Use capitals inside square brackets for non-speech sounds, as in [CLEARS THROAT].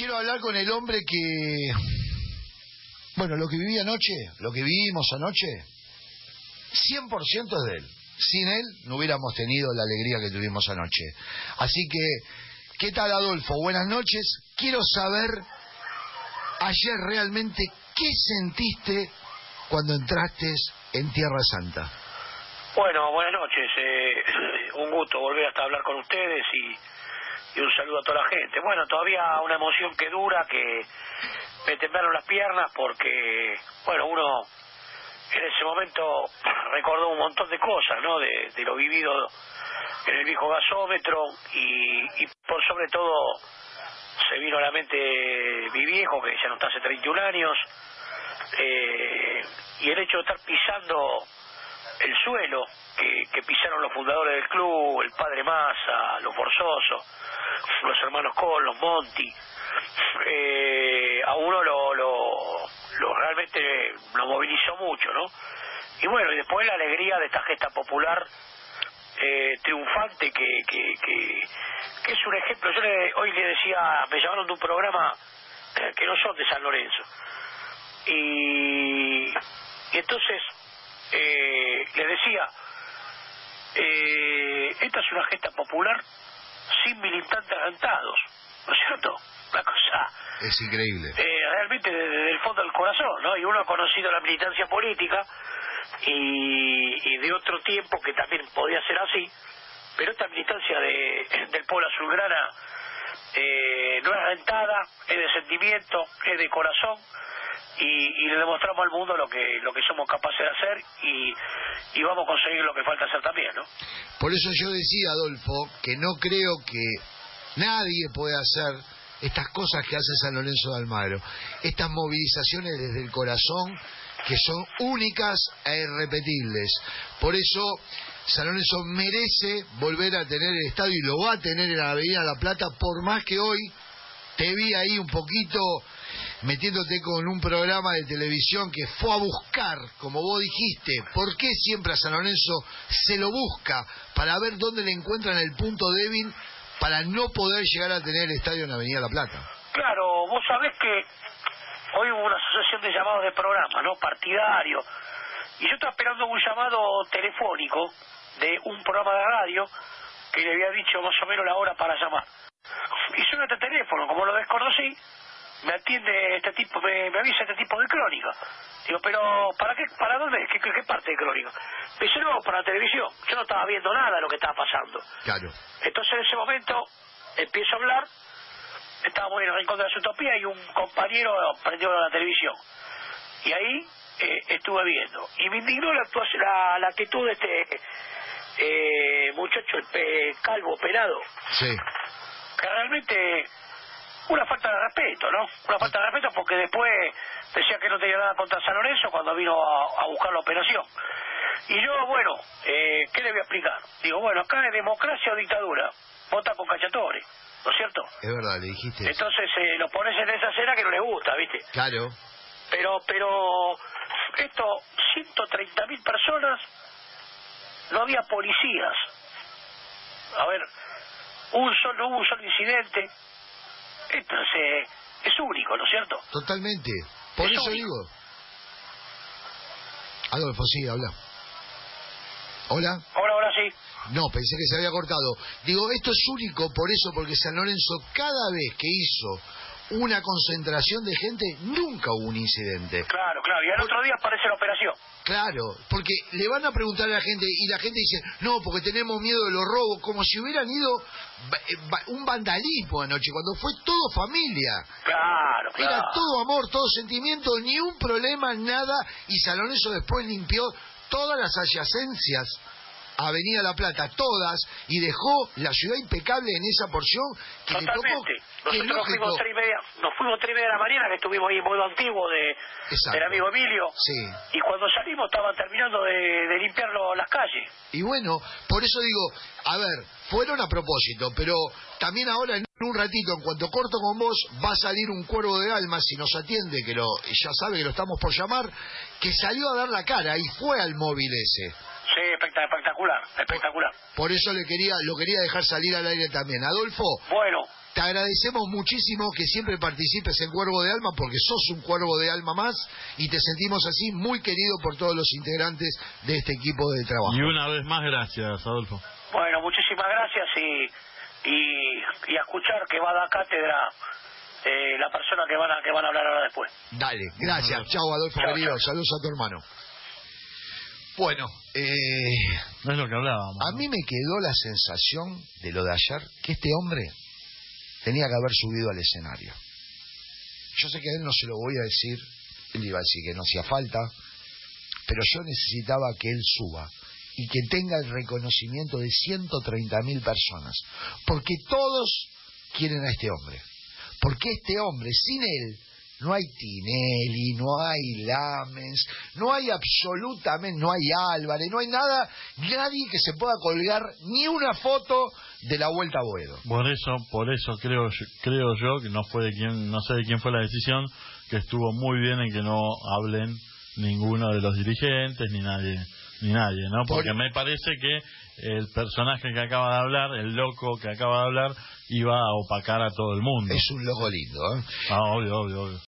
quiero hablar con el hombre que, bueno, lo que viví anoche, lo que vivimos anoche, 100% es de él. Sin él no hubiéramos tenido la alegría que tuvimos anoche. Así que, ¿qué tal Adolfo? Buenas noches. Quiero saber ayer realmente qué sentiste cuando entraste en Tierra Santa. Bueno, buenas noches. Eh, un gusto volver hasta hablar con ustedes y, un saludo a toda la gente. Bueno, todavía una emoción que dura, que me temblaron las piernas porque, bueno, uno en ese momento [CLEARS THROAT] recordó un montón de cosas, ¿no? De, lo vivido en el viejo gasómetro y, por sobre todo se vino a la mente mi viejo, que ya no está hace 31 años, eh, y el hecho de estar pisando el suelo que, pisaron los fundadores del club, el padre Massa, los Forzosos, los hermanos Col, los Monti, eh, a uno lo, lo, realmente lo movilizó mucho, ¿no? Y bueno, y después la alegría de esta gesta popular eh, triunfante que, que, que, es un ejemplo. Yo le, hoy le decía, me llamaron de un programa que no son de San Lorenzo. Y, y entonces eh, le decía, eh, esta es una gesta popular sin militantes rentados, ¿no es cierto? Una cosa... Es increíble. Eh, realmente desde el fondo del corazón, ¿no? Y uno ha conocido la militancia política y, de otro tiempo que también podía ser así, pero esta militancia de, del pueblo azulgrana eh, no es rentada, es de sentimiento, es de corazón y, le demostramos al mundo lo que lo que somos capaces de hacer y, vamos a conseguir lo que falta hacer también, ¿no? Por eso yo decía, Adolfo, que no creo que nadie pueda hacer estas cosas que hace San Lorenzo de Almagro, estas movilizaciones desde el corazón que son únicas e irrepetibles. Por eso San Lorenzo merece volver a tener el estadio y lo va a tener en la Avenida La Plata, por más que hoy te vi ahí un poquito metiéndote con un programa de televisión que fue a buscar, como vos dijiste, ¿por qué siempre a San Lorenzo se lo busca para ver dónde le encuentran el punto débil para no poder llegar a tener el estadio en Avenida La Plata? Claro, vos sabés que hoy hubo una asociación de llamados de programa, ¿no? Partidario. Y yo estaba esperando un llamado telefónico de un programa de radio que le había dicho más o menos la hora para llamar. Y suena este teléfono, como lo desconocí, me atiende este tipo, me, avisa este tipo de crónica. Digo, pero ¿para qué? ¿Para dónde? ¿Qué, qué, parte de crónica? Me dice, no, para la televisión. Yo no estaba viendo nada de lo que estaba pasando. Claro. Entonces en ese momento empiezo a hablar, estábamos en el rincón de la utopía y un compañero prendió la televisión. Y ahí eh, estuve viendo. Y me indignó la, la, la actitud de este eh, muchacho el calvo pelado. Sí. Que realmente una falta de respeto, ¿no? Una falta de respeto porque después decía que no tenía nada contra San Lorenzo cuando vino a, buscar la operación. Y yo, bueno, eh, ¿qué le voy a explicar? Digo, bueno, acá es democracia o dictadura. Vota con cachatores, ¿no es cierto? Es verdad, le dijiste. Entonces eh, lo pones en esa escena que no le gusta, ¿viste? Claro. Pero, pero, esto, 130 mil personas, no había policías. A ver, un solo, hubo un solo incidente, entonces, es único, ¿no es cierto? Totalmente. Por eso digo. Adolfo, sí, habla. Hola. Hola, hola, sí. No, pensé que se había cortado. Digo, esto es único por eso, porque San Lorenzo cada vez que hizo una concentración de gente, nunca hubo un incidente. Claro, claro, y al otro día aparece la operación. Claro, porque le van a preguntar a la gente y la gente dice, no, porque tenemos miedo de los robos, como si hubieran ido eh, un vandalismo anoche, cuando fue todo familia. Claro, claro. Era todo amor, todo sentimiento, ni un problema, nada, y Saloneso después limpió todas las adyacencias Avenida La Plata, todas, y dejó la ciudad impecable en esa porción que le tocó. Nosotros nos fuimos, tres y media, nos fuimos tres y media de la mañana, que estuvimos ahí en modo antiguo de, del amigo Emilio. Sí. Y cuando salimos estaban terminando de, limpiar las calles. Y bueno, por eso digo, a ver, fueron a propósito, pero también ahora en un ratito, en cuanto corto con vos, va a salir un cuervo de alma, si nos atiende, que lo, ya sabe que lo estamos por llamar, que salió a dar la cara y fue al móvil ese. Sí, espectacular, espectacular. Por, eso le quería, lo quería dejar salir al aire también. Adolfo. Bueno. te agradecemos muchísimo que siempre participes en Cuervo de Alma porque sos un cuervo de alma más y te sentimos así muy querido por todos los integrantes de este equipo de trabajo. Y una vez más, gracias, Adolfo. Bueno, muchísimas gracias y, y, y a escuchar que va a dar cátedra eh, la persona que van a que van a hablar ahora después. Dale, gracias. Chao, Adolfo Chao, querido. Saludos a tu hermano. Bueno, eh, No es lo que hablábamos. a mí me quedó la sensación de lo de ayer que este hombre tenía que haber subido al escenario. Yo sé que a él no se lo voy a decir, él iba a decir que no hacía falta, pero yo necesitaba que él suba y que tenga el reconocimiento de 130.000 personas, porque todos quieren a este hombre, porque este hombre, sin él, no hay Tinelli, no hay Lamens, no hay absolutamente, no hay Álvarez, no hay nada, nadie que se pueda colgar ni una foto de la Vuelta a Boedo. Por eso, por eso creo yo, creo yo que no fue de quién, no sé de quién fue la decisión, que estuvo muy bien en que no hablen ninguno de los dirigentes ni nadie, ni nadie, ¿no? Por- Porque me parece que el personaje que acaba de hablar, el loco que acaba de hablar, iba a opacar a todo el mundo. Es un loco lindo, ¿eh? Ah, obvio, obvio, obvio.